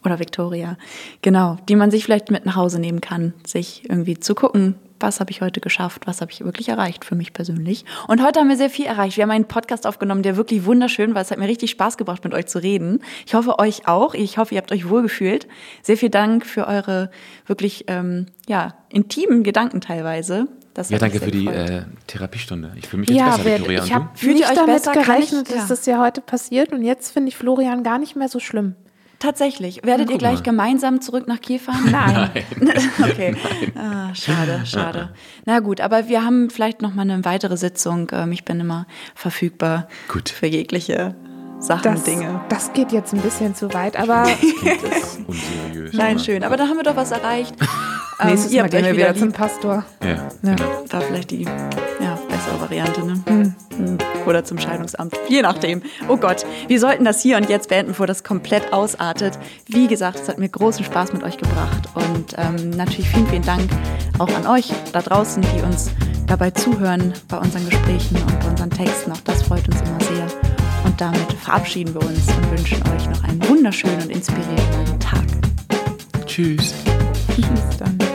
oder Victoria, genau, die man sich vielleicht mit nach Hause nehmen kann, sich irgendwie zu gucken, was habe ich heute geschafft, was habe ich wirklich erreicht für mich persönlich. Und heute haben wir sehr viel erreicht. Wir haben einen Podcast aufgenommen, der wirklich wunderschön war. Es hat mir richtig Spaß gebracht, mit euch zu reden. Ich hoffe, euch auch. Ich hoffe, ihr habt euch wohlgefühlt. Sehr viel Dank für eure wirklich ähm, ja, intimen Gedanken teilweise. Das Ja, danke für die äh, Therapiestunde. Ich fühle mich jetzt Ja, besser, Victoria. ich habe nicht euch damit besser? Gerechnet, ich- dass ja. das ja heute passiert und jetzt finde ich Florian gar nicht mehr so schlimm. Tatsächlich. Werdet ihr gleich mal. gemeinsam zurück nach Kiel fahren? (laughs) Nein. (laughs) okay. (laughs) Ah, schade, schade. Na gut, aber wir haben vielleicht noch mal eine weitere Sitzung. Ähm, Ich bin immer verfügbar Gut. für jegliche Sachen, Das, Dinge. das geht jetzt ein bisschen zu weit, aber Das ist unseriös. Nein, aber- schön. Aber da haben wir doch was erreicht. Ähm, nächstes ihr Mal habt gehen euch wir wieder lieb. zum Pastor. Ja, Ja. genau. War vielleicht die ja, bessere Variante, ne? Hm. Oder zum Scheidungsamt. Je nachdem. Oh Gott, wir sollten das hier und jetzt beenden, bevor das komplett ausartet. Wie gesagt, es hat mir großen Spaß mit euch gebracht. Und ähm, natürlich vielen, vielen Dank auch an euch da draußen, die uns dabei zuhören bei unseren Gesprächen und bei unseren Texten. Auch das freut uns immer sehr. Und damit verabschieden wir uns und wünschen euch noch einen wunderschönen und inspirierenden Tag. Tschüss. Bis dann.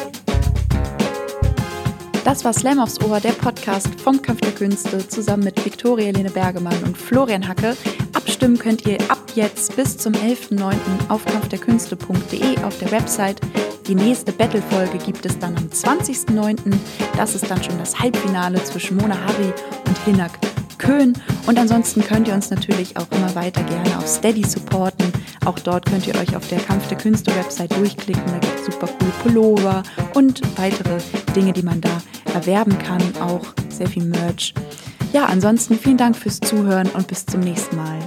Das war Slam aufs Ohr, der Podcast vom Kampf der Künste zusammen mit Viktoria Helene Bergemann und Florian Hacke. Abstimmen könnt ihr ab jetzt bis zum 11.09. auf kampfderkünste.de auf der Website. Die nächste Battle-Folge gibt es dann am 20.09. Das ist dann schon das Halbfinale zwischen Mona Harry und Hinak Köhn. Und ansonsten könnt ihr uns natürlich auch immer weiter gerne auf Steady supporten. Auch dort könnt ihr euch auf der Kampf der Künste Website durchklicken. Da gibt es super coole Pullover und weitere Dinge, die man da erwerben kann. Auch sehr viel Merch. Ja, ansonsten vielen Dank fürs Zuhören und bis zum nächsten Mal.